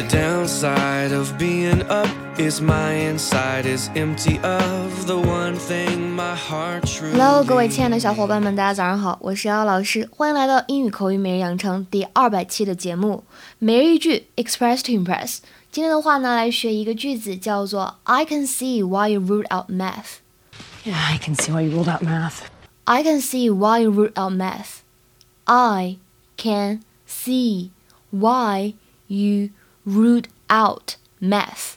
The downside of being up is my inside is empty of the one thing my heart truly Hello，各位亲爱的小伙伴们，大家早上好，我是瑶瑶老师，欢迎来到英语口语每日养成第二百期的节目，每日一句 Express to Impress。今天的话呢，来学一个句子，叫做 I can see why you ruled out math。 Yeah, I can see why you ruled out math. I can see why you ruled out math. I can see why you ruled out math.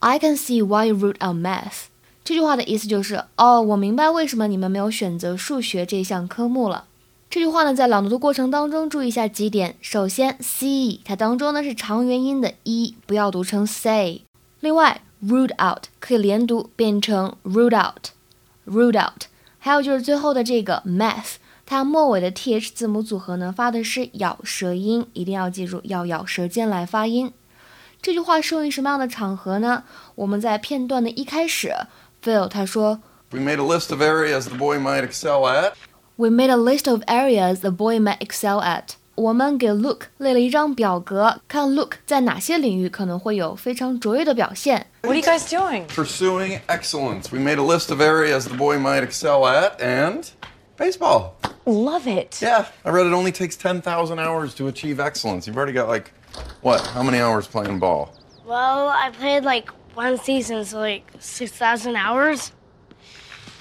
I can see why you ruled out math. 这句话的意思就是，哦，我明白为什么你们没有选择数学这项科目了。这句话呢，在朗读的过程当中，注意一下几点。首先，see 它当中呢是长元音的 e，不要读成 say。另外，ruled out 可以连读变成 ruled out，ruled out。还有就是最后的这个 math，它末尾的 th 字母组合呢发的是咬舌音，一定要记住要咬舌尖来发音。这句话适用于什么样的场合呢？我们在片段的一开始，Phil 他说 We made a list of areas the boy might excel at. We made a list of areas the boy might excel at。我们给 Luke 列了一张表格，看 Luke 在哪些领域可能会有非常卓越的表现。 What are you guys doing? Pursuing excellence. We made a list of areas the boy might excel at, and baseball. Love it. Yeah, I read it only takes 10,000 hours to achieve excellence. You've already got like, what? How many hours playing ball? Well, I played like one season, so like 6,000 hours.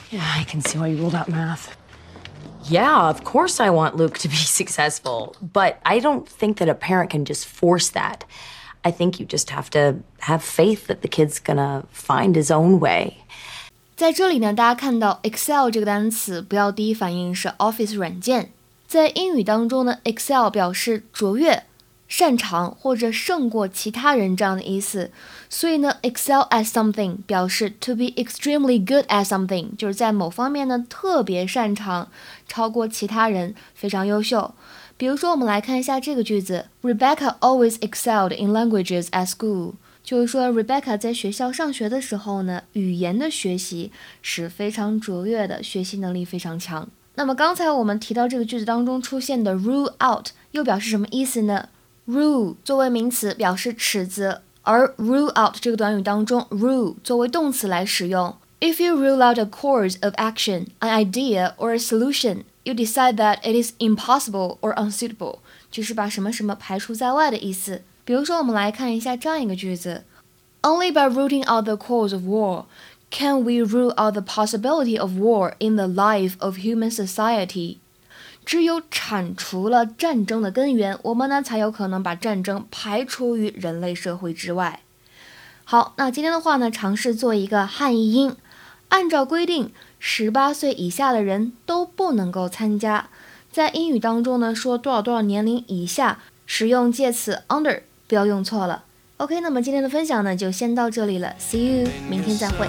Yeah, I can see why you ruled out math. Yeah, of course I want Luke to be successful, but I don't think that a parent can just force that. I think you just have to have faith that the kid's gonna find his own way. 在这里呢，大家看到 Excel 这个单词，不要第一反应是 Office 软件。在英语当中呢，Excel 表示卓越、擅长或者胜过其他人这样的意思。所以呢，excel at something 表示 to be extremely good at something，就是在某方面呢特别擅长，超过其他人，非常优秀。比如说，我们来看一下这个句子：Rebecca always excelled in languages at school。就是说，Rebecca 在学校上学的时候呢，语言的学习是非常卓越的，学习能力非常强。那么刚才我们提到这个句子当中出现的 rule out 又表示什么意思呢？rule 作为名词表示尺子，而 rule out 这个短语当中，rule 作为动词来使用。If you rule out a course of action, an idea or a solution, you decide that it is impossible or unsuitable，就是把什么什么排除在外的意思。比如说，我们来看一下这样一个句子：Only by rooting out the cause of war can we rule out the possibility of war in the life of human society。只有铲除了战争的根源，我们呢才有可能把战争排除于人类社会之外。好，那今天的话呢，尝试做一个汉译英。按照规定，十八岁以下的人都不能够参加。在英语当中呢，说多少多少年龄以下，使用介词 under，不要用错了。OK，那么今天的分享呢，就先到这里了，See you，明天再会。